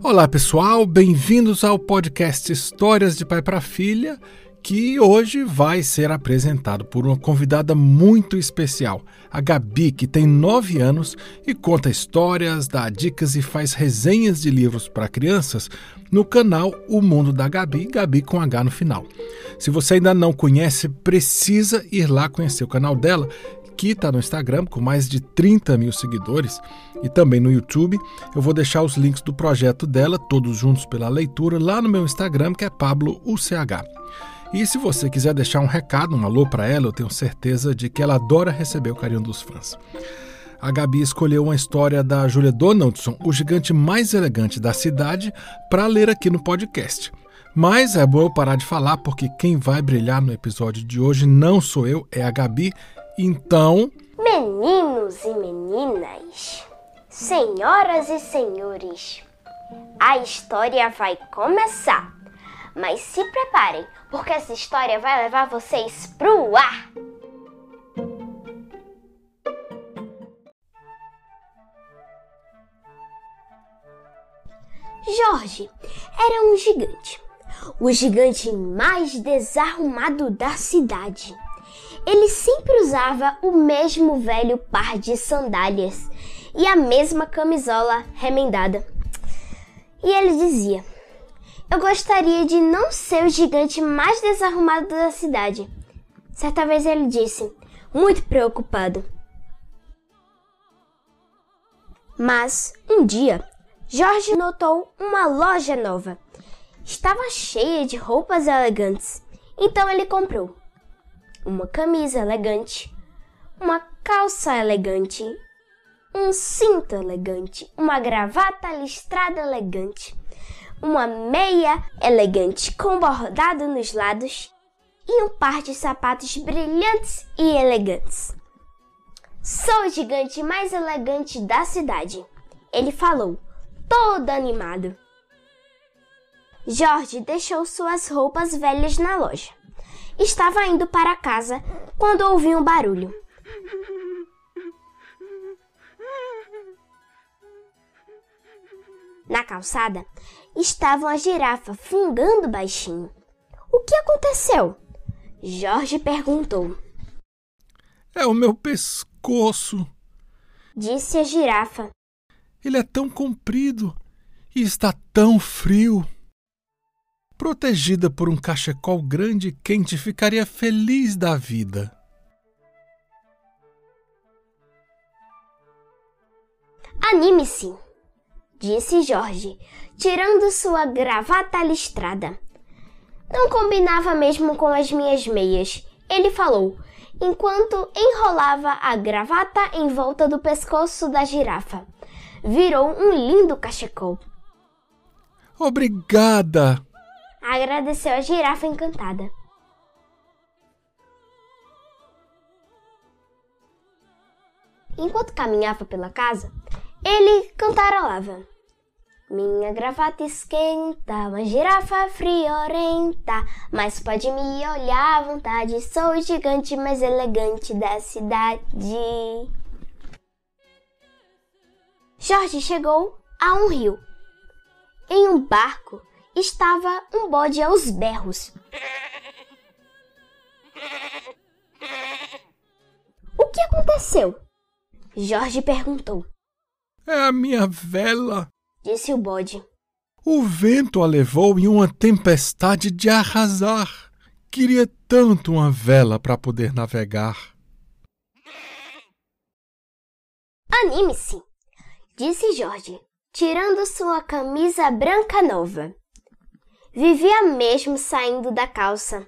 Olá pessoal, bem-vindos ao podcast Histórias de Pai para Filha, que hoje vai ser apresentado por uma convidada muito especial, a Gabi, que tem 9 anos e conta histórias, dá dicas e faz resenhas de livros para crianças no canal O Mundo da Gabi, Gabi com H no final. Se você ainda não conhece, precisa ir lá conhecer o canal dela, que está no Instagram com mais de 30 mil seguidores e também no YouTube. Eu vou deixar os links do projeto dela, todos juntos pela leitura, lá no meu Instagram, que é PabloUCH. E se você quiser deixar um recado, um alô para ela, eu tenho certeza de que ela adora receber o carinho dos fãs. A Gabi escolheu uma história da Julia Donaldson, o gigante mais elegante da cidade, para ler aqui no podcast. Mas é bom eu parar de falar porque quem vai brilhar no episódio de hoje não sou eu, é a Gabi. Então. Meninos e meninas, senhoras e senhores, a história vai começar. Mas se preparem, porque essa história vai levar vocês pro ar. Jorge era um gigante, o gigante mais desarrumado da cidade. Ele sempre usava o mesmo velho par de sandálias e a mesma camisola remendada. E ele dizia: Eu gostaria de não ser o gigante mais desarrumado da cidade. Certa vez ele disse, muito preocupado. Mas um dia, Jorge notou uma loja nova. Estava cheia de roupas elegantes. Então ele comprou uma camisa elegante, uma calça elegante, um cinto elegante, uma gravata listrada elegante, uma meia elegante com bordado nos lados e um par de sapatos brilhantes e elegantes. Sou o gigante mais elegante da cidade, ele falou, todo animado. Jorge deixou suas roupas velhas na loja. Estava indo para casa quando ouvi um barulho. Na calçada estava uma girafa fungando baixinho. O que aconteceu? Jorge perguntou. É o meu pescoço, disse a girafa. Ele é tão comprido e está tão frio. Protegida por um cachecol grande e quente, ficaria feliz da vida. Anime-se, disse Jorge, tirando sua gravata listrada. Não combinava mesmo com as minhas meias, ele falou, enquanto enrolava a gravata em volta do pescoço da girafa. Virou um lindo cachecol. Obrigada! Agradeceu a girafa encantada. Enquanto caminhava pela casa, ele cantarolava. Minha gravata esquenta, uma girafa friorenta, mas pode me olhar à vontade, sou o gigante mais elegante da cidade. Jorge chegou a um rio. Em um barco estava um bode aos berros. O que aconteceu? Jorge perguntou. É a minha vela, disse o bode. O vento a levou em uma tempestade de arrasar. Queria tanto uma vela para poder navegar. Anime-se, disse Jorge, tirando sua camisa branca nova. Vivia mesmo saindo da calça.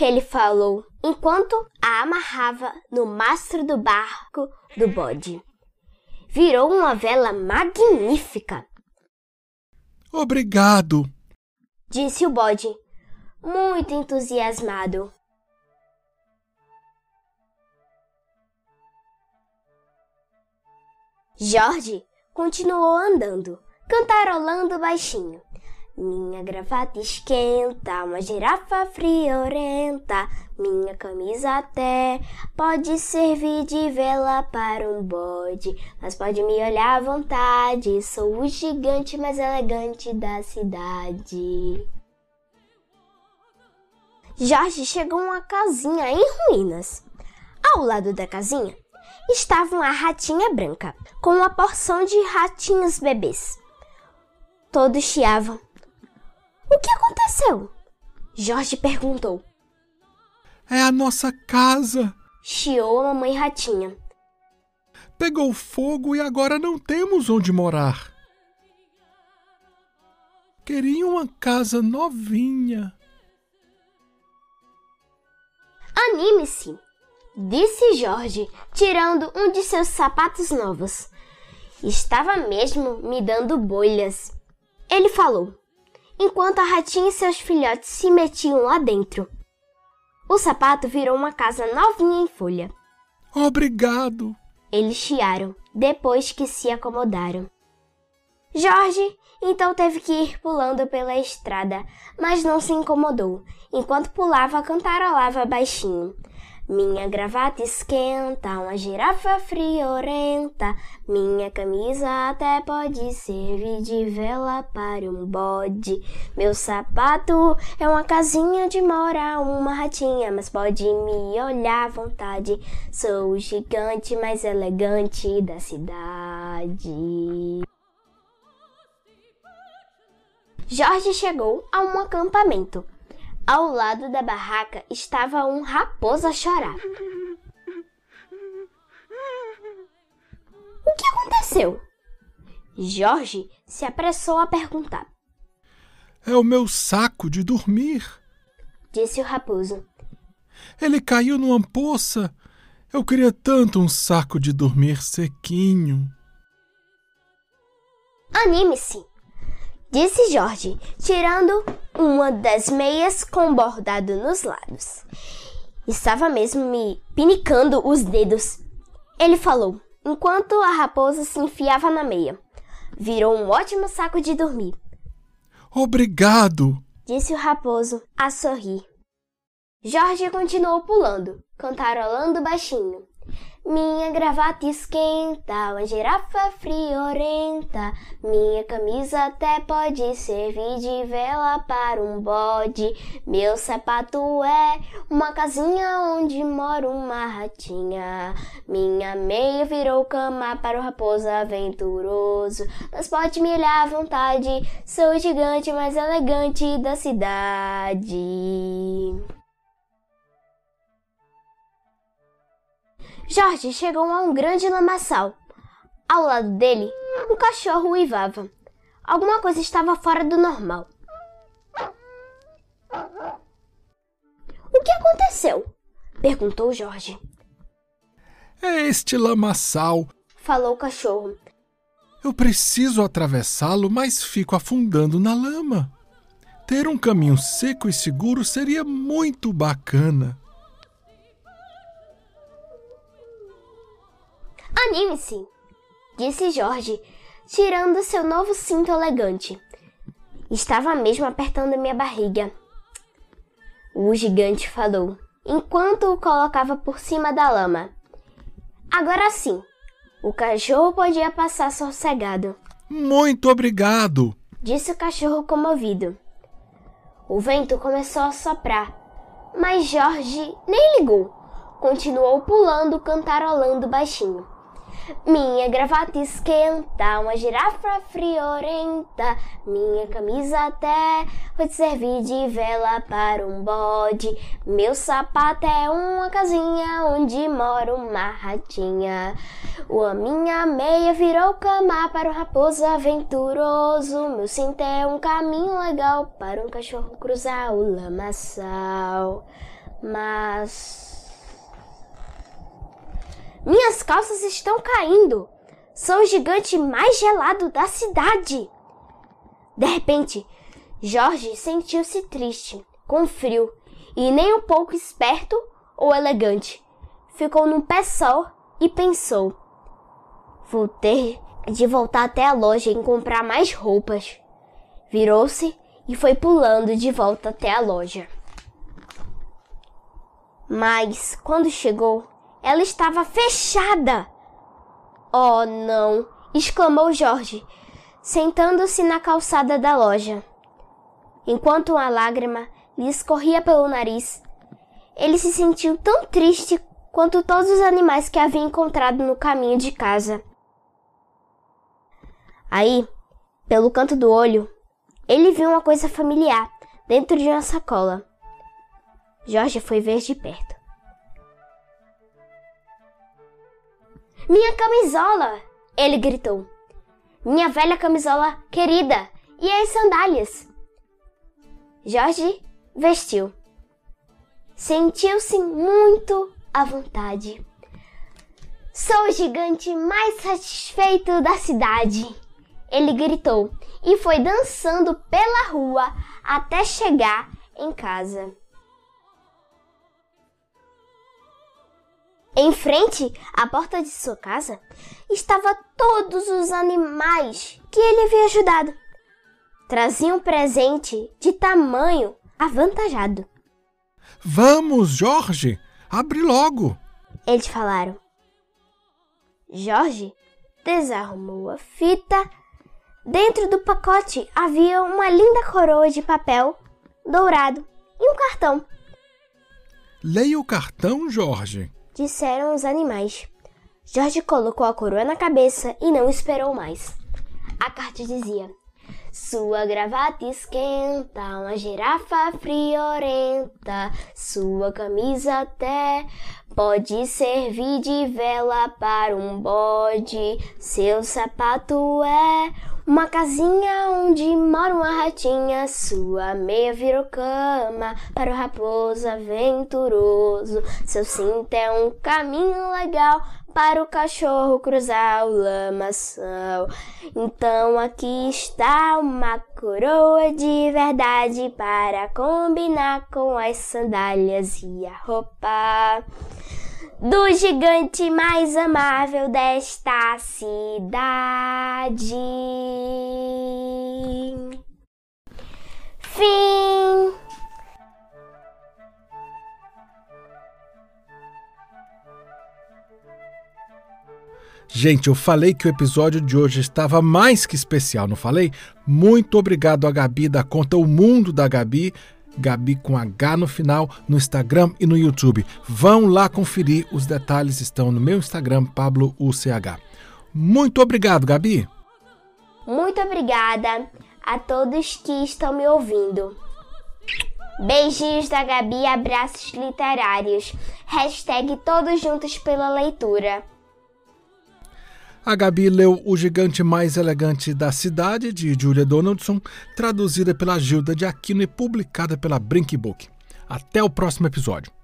Ele falou enquanto a amarrava no mastro do barco do bode. Virou uma vela magnífica. Obrigado, disse o bode, muito entusiasmado. Jorge continuou andando, cantarolando baixinho Minha gravata esquenta, uma girafa friorenta. Minha camisa até pode servir de vela para um bode, mas pode me olhar à vontade. Sou o gigante mais elegante da cidade. Jorge chegou a uma casinha em ruínas. Ao lado da casinha estava uma ratinha branca, com uma porção de ratinhos bebês. Todos chiavam. O que aconteceu? Jorge perguntou. É a nossa casa. Chiou a mamãe ratinha. Pegou fogo e agora não temos onde morar. Queria uma casa novinha. Anime-se, disse Jorge, tirando um de seus sapatos novos. Estava mesmo me dando bolhas. Ele falou, enquanto a ratinha e seus filhotes se metiam lá dentro. O sapato virou uma casa novinha em folha. Obrigado. Eles chiaram depois que se acomodaram. Jorge então teve que ir pulando pela estrada, mas não se incomodou. Enquanto pulava, cantarolava baixinho. Minha gravata esquenta, uma girafa friorenta. Minha camisa até pode servir de vela para um bode. Meu sapato é uma casinha de mora, uma ratinha, mas pode me olhar à vontade. Sou o gigante mais elegante da cidade. Jorge chegou a um acampamento. Ao lado da barraca estava um raposo a chorar. O que aconteceu? Jorge se apressou a perguntar. É o meu saco de dormir, disse o raposo. Ele caiu numa poça. Eu queria tanto um saco de dormir sequinho. Anime-se, disse Jorge, tirando uma das meias com bordado nos lados. Estava mesmo me pinicando os dedos. Ele falou, enquanto a raposa se enfiava na meia. Virou um ótimo saco de dormir. Obrigado, disse o raposo a sorrir. Jorge continuou pulando, cantarolando baixinho. Minha gravata esquenta, uma girafa friorenta. Minha camisa até pode servir de vela para um bode. Meu sapato é uma casinha onde mora uma ratinha. Minha meia virou cama para o raposo aventuroso. Mas pode me olhar à vontade, sou o gigante mais elegante da cidade. Jorge chegou a um grande lamaçal. Ao lado dele, um cachorro uivava. Alguma coisa estava fora do normal. O que aconteceu? perguntou Jorge. É este lamaçal, falou o cachorro. Eu preciso atravessá-lo, mas fico afundando na lama. Ter um caminho seco e seguro seria muito bacana. Anime-se, disse Jorge, tirando seu novo cinto elegante. Estava mesmo apertando minha barriga. O gigante falou, enquanto o colocava por cima da lama. Agora sim, o cachorro podia passar sossegado. Muito obrigado, disse o cachorro comovido. O vento começou a soprar, mas Jorge nem ligou. Continuou pulando, cantarolando baixinho. Minha gravata esquenta, uma girafa friorenta. Minha camisa até pode servir de vela para um bode. Meu sapato é uma casinha onde mora uma ratinha. A minha meia virou cama para um raposo aventuroso. Meu cinto é um caminho legal para um cachorro cruzar o lamaçal. Mas minhas calças estão caindo. Sou o gigante mais gelado da cidade. De repente, Jorge sentiu-se triste, com frio e nem um pouco esperto ou elegante. Ficou num pé só e pensou: Vou ter de voltar até a loja e comprar mais roupas. Virou-se e foi pulando de volta até a loja. Mas quando chegou, ela estava fechada. Oh, não! exclamou Jorge, sentando-se na calçada da loja. Enquanto uma lágrima lhe escorria pelo nariz, ele se sentiu tão triste quanto todos os animais que havia encontrado no caminho de casa. Aí, pelo canto do olho, ele viu uma coisa familiar dentro de uma sacola. Jorge foi ver de perto. Minha camisola! Ele gritou. Minha velha camisola querida! E as sandálias? Jorge vestiu. Sentiu-se muito à vontade. Sou o gigante mais satisfeito da cidade! Ele gritou e foi dançando pela rua até chegar em casa. Em frente à porta de sua casa estavam todos os animais que ele havia ajudado. Traziam um presente de tamanho avantajado. Vamos, Jorge, abre logo! Eles falaram. Jorge desarrumou a fita. Dentro do pacote havia uma linda coroa de papel dourado e um cartão. Leia o cartão, Jorge disseram os animais. Jorge colocou a coroa na cabeça e não esperou mais. A carta dizia: Sua gravata esquenta, uma girafa friorenta, sua camisa até pode servir de vela para um bode, seu sapato é uma casinha onde mora uma ratinha, sua meia virou cama para o raposo aventuroso. Seu cinto é um caminho legal para o cachorro cruzar o lamaçal. Então aqui está uma coroa de verdade para combinar com as sandálias e a roupa do gigante mais amável desta cidade. Fim. Gente, eu falei que o episódio de hoje estava mais que especial, não falei? Muito obrigado a Gabi da conta O Mundo da Gabi Gabi com H no final, no Instagram e no YouTube. Vão lá conferir, os detalhes estão no meu Instagram, Pablo UCH. Muito obrigado, Gabi. Muito obrigada a todos que estão me ouvindo. Beijinhos da Gabi, abraços literários. Hashtag todos juntos pela leitura. A Gabi leu O Gigante Mais Elegante da Cidade, de Julia Donaldson, traduzida pela Gilda de Aquino e publicada pela Brinkbook. Até o próximo episódio.